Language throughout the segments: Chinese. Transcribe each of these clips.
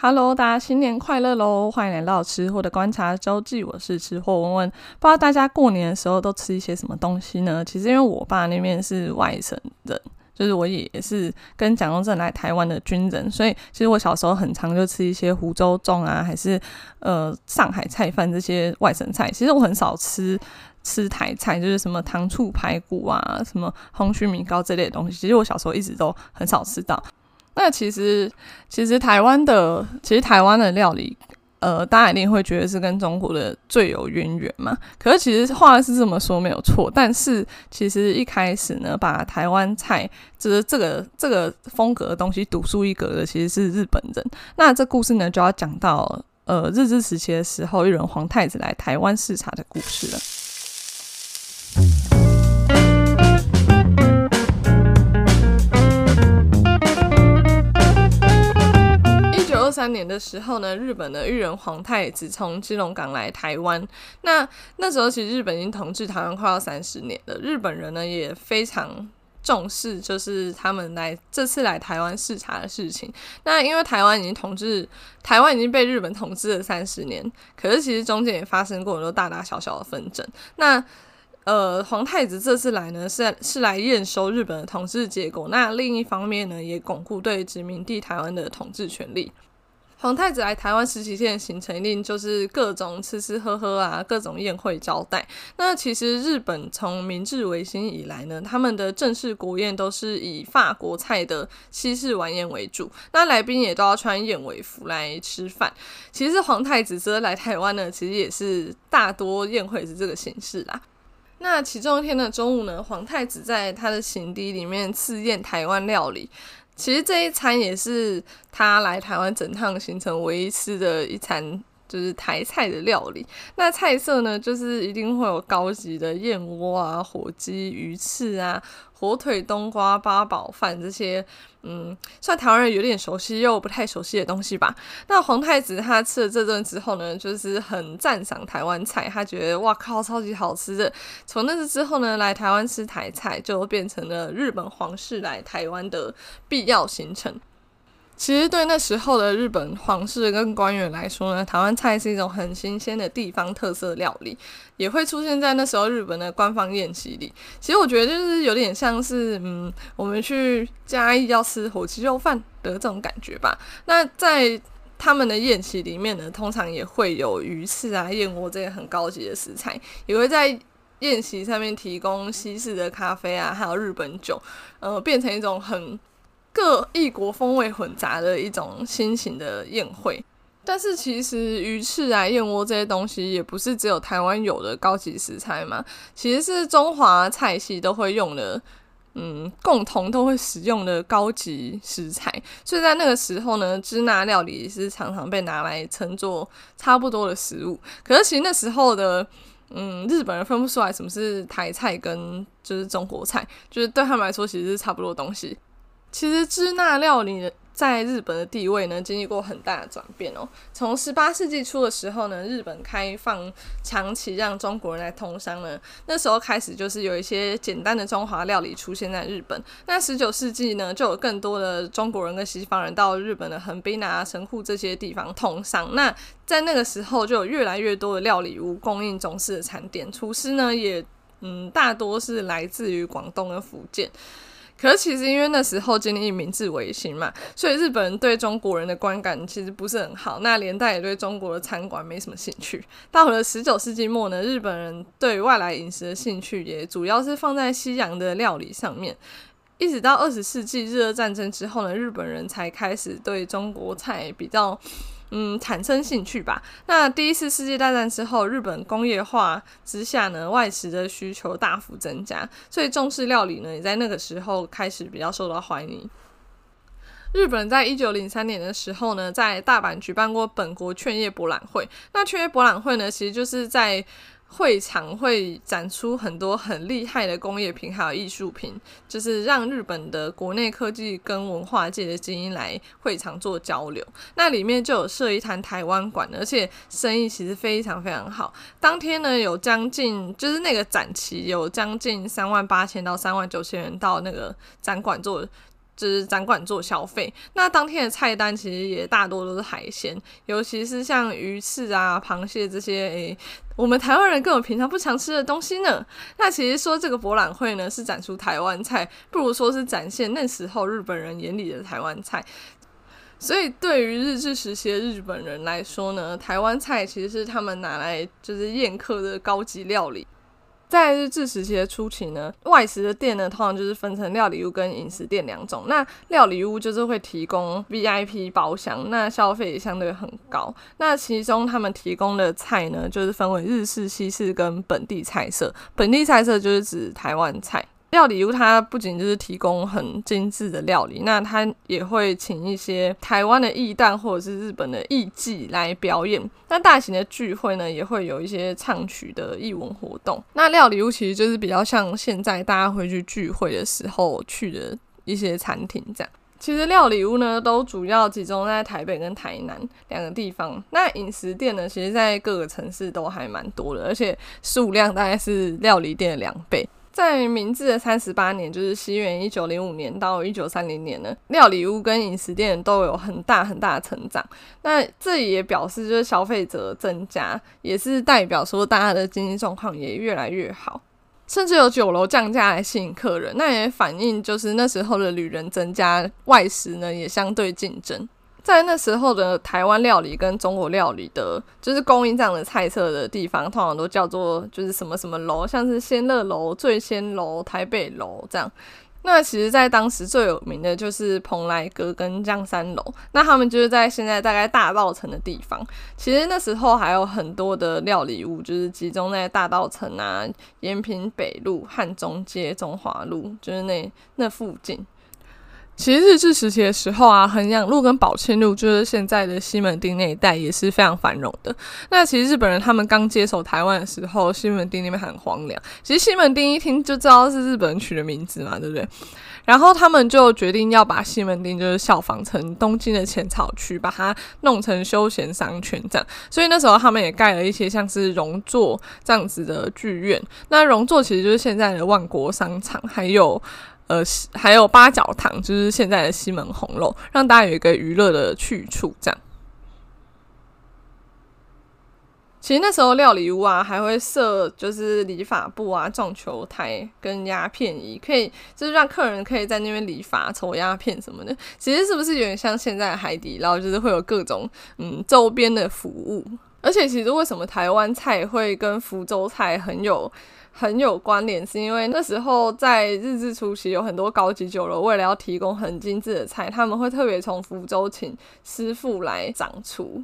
Hello，大家新年快乐喽！欢迎来到吃货的观察周记，我是吃货文文。不知道大家过年的时候都吃一些什么东西呢？其实因为我爸那边是外省人，就是我也是跟蒋中正来台湾的军人，所以其实我小时候很常就吃一些湖州粽啊，还是呃上海菜饭这些外省菜。其实我很少吃吃台菜，就是什么糖醋排骨啊，什么红蟳米糕这类的东西。其实我小时候一直都很少吃到。那其实，其实台湾的，其实台湾的料理，呃，大家一定会觉得是跟中国的最有渊源嘛。可是其实话是这么说没有错，但是其实一开始呢，把台湾菜就是这个这个风格的东西独树一格的，其实是日本人。那这故事呢，就要讲到呃日治时期的时候，裕仁皇太子来台湾视察的故事了。三年的时候呢，日本的裕仁皇太子从基隆港来台湾。那那时候其实日本已经统治台湾快要三十年了，日本人呢也非常重视，就是他们来这次来台湾视察的事情。那因为台湾已经统治，台湾已经被日本统治了三十年，可是其实中间也发生过很多大大小小的纷争。那呃，皇太子这次来呢，是是来验收日本的统治结果。那另一方面呢，也巩固对殖民地台湾的统治权利。皇太子来台湾十几天的行程，一定就是各种吃吃喝喝啊，各种宴会招待。那其实日本从明治维新以来呢，他们的正式国宴都是以法国菜的西式晚宴为主，那来宾也都要穿燕尾服来吃饭。其实皇太子这来台湾呢，其实也是大多宴会是这个形式啦。那其中一天的中午呢，皇太子在他的行李里面赐宴台湾料理。其实这一餐也是他来台湾整趟行程唯一吃的一餐，就是台菜的料理。那菜色呢，就是一定会有高级的燕窝啊、火鸡、鱼翅啊。火腿、冬瓜、八宝饭这些，嗯，算台湾人有点熟悉又不太熟悉的东西吧。那皇太子他吃了这顿之后呢，就是很赞赏台湾菜，他觉得哇靠，超级好吃的。从那次之后呢，来台湾吃台菜就变成了日本皇室来台湾的必要行程。其实对那时候的日本皇室跟官员来说呢，台湾菜是一种很新鲜的地方特色料理，也会出现在那时候日本的官方宴席里。其实我觉得就是有点像是，嗯，我们去嘉义要吃火鸡肉饭的这种感觉吧。那在他们的宴席里面呢，通常也会有鱼翅啊、燕窝这些很高级的食材，也会在宴席上面提供西式的咖啡啊，还有日本酒，呃，变成一种很。各异国风味混杂的一种新型的宴会，但是其实鱼翅啊、燕窝这些东西也不是只有台湾有的高级食材嘛，其实是中华菜系都会用的，嗯，共同都会使用的高级食材。所以在那个时候呢，支那料理是常常被拿来称作差不多的食物。可是其实那时候的，嗯，日本人分不出来什么是台菜跟就是中国菜，就是对他们来说其实是差不多东西。其实支那料理在日本的地位呢，经历过很大的转变哦。从十八世纪初的时候呢，日本开放长期让中国人来通商呢，那时候开始就是有一些简单的中华料理出现在日本。那十九世纪呢，就有更多的中国人跟西方人到日本的横滨啊、神户这些地方通商。那在那个时候，就有越来越多的料理屋供应中式的餐点，厨师呢也嗯大多是来自于广东跟福建。可是其实因为那时候经历明治维新嘛，所以日本人对中国人的观感其实不是很好，那连带也对中国的餐馆没什么兴趣。到了十九世纪末呢，日本人对外来饮食的兴趣也主要是放在西洋的料理上面。一直到二十世纪日俄战争之后呢，日本人才开始对中国菜比较。嗯，产生兴趣吧。那第一次世界大战之后，日本工业化之下呢，外食的需求大幅增加，所以中式料理呢，也在那个时候开始比较受到欢迎。日本在一九零三年的时候呢，在大阪举办过本国劝业博览会。那劝业博览会呢，其实就是在会场会展出很多很厉害的工业品，还有艺术品，就是让日本的国内科技跟文化界的精英来会场做交流。那里面就有设一摊台湾馆，而且生意其实非常非常好。当天呢，有将近就是那个展期有将近三万八千到三万九千人到那个展馆做就是展馆做消费。那当天的菜单其实也大多都是海鲜，尤其是像鱼翅啊、螃蟹这些，诶、我们台湾人根本平常不常吃的东西呢。那其实说这个博览会呢是展出台湾菜，不如说是展现那时候日本人眼里的台湾菜。所以，对于日治时期的日本人来说呢，台湾菜其实是他们拿来就是宴客的高级料理。在日治时期的初期呢，外食的店呢，通常就是分成料理屋跟饮食店两种。那料理屋就是会提供 VIP 包厢，那消费也相对很高。那其中他们提供的菜呢，就是分为日式、西式跟本地菜色。本地菜色就是指台湾菜。料理屋它不仅就是提供很精致的料理，那它也会请一些台湾的艺旦或者是日本的艺伎来表演。那大型的聚会呢，也会有一些唱曲的艺文活动。那料理屋其实就是比较像现在大家会去聚会的时候去的一些餐厅这样。其实料理屋呢，都主要集中在台北跟台南两个地方。那饮食店呢，其实在各个城市都还蛮多的，而且数量大概是料理店的两倍。在明治的三十八年，就是西元一九零五年到一九三零年呢，料理屋跟饮食店都有很大很大的成长。那这也表示就是消费者增加，也是代表说大家的经济状况也越来越好，甚至有酒楼降价来吸引客人。那也反映就是那时候的旅人增加，外食呢也相对竞争。在那时候的台湾料理跟中国料理的，就是供应这样的菜色的地方，通常都叫做就是什么什么楼，像是仙乐楼、醉仙楼、台北楼这样。那其实，在当时最有名的就是蓬莱阁跟江山楼，那他们就是在现在大概大道城的地方。其实那时候还有很多的料理屋，就是集中在大道城啊、延平北路、汉中街、中华路，就是那那附近。其实日治时期的时候啊，衡阳路跟宝庆路就是现在的西门町那一带也是非常繁荣的。那其实日本人他们刚接手台湾的时候，西门町那边很荒凉。其实西门町一听就知道是日本人取的名字嘛，对不对？然后他们就决定要把西门町就是效仿成东京的浅草区，把它弄成休闲商圈这样。所以那时候他们也盖了一些像是荣座这样子的剧院。那荣座其实就是现在的万国商场，还有。呃，还有八角堂，就是现在的西门红楼，让大家有一个娱乐的去处。这样，其实那时候料理屋啊，还会设就是理发部啊、撞球台跟鸦片仪，可以就是让客人可以在那边理发、抽鸦片什么的。其实是不是有点像现在的海底捞，就是会有各种嗯周边的服务？而且，其实为什么台湾菜会跟福州菜很有？很有关联，是因为那时候在日治初期，有很多高级酒楼为了要提供很精致的菜，他们会特别从福州请师傅来掌厨。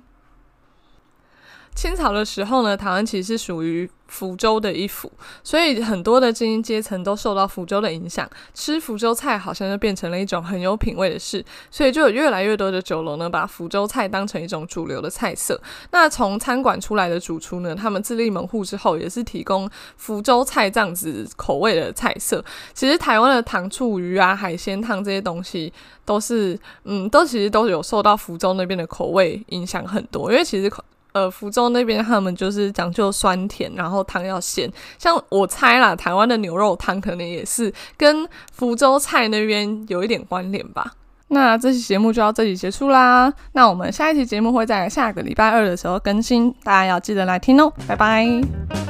清朝的时候呢，台湾其实是属于福州的一府，所以很多的精英阶层都受到福州的影响，吃福州菜好像就变成了一种很有品味的事，所以就有越来越多的酒楼呢，把福州菜当成一种主流的菜色。那从餐馆出来的主厨呢，他们自立门户之后，也是提供福州菜这样子口味的菜色。其实台湾的糖醋鱼啊、海鲜汤这些东西，都是嗯，都其实都有受到福州那边的口味影响很多，因为其实。呃，福州那边他们就是讲究酸甜，然后汤要鲜。像我猜啦，台湾的牛肉汤可能也是跟福州菜那边有一点关联吧。那这期节目就到这里结束啦。那我们下一期节目会在下个礼拜二的时候更新，大家要记得来听哦。拜拜。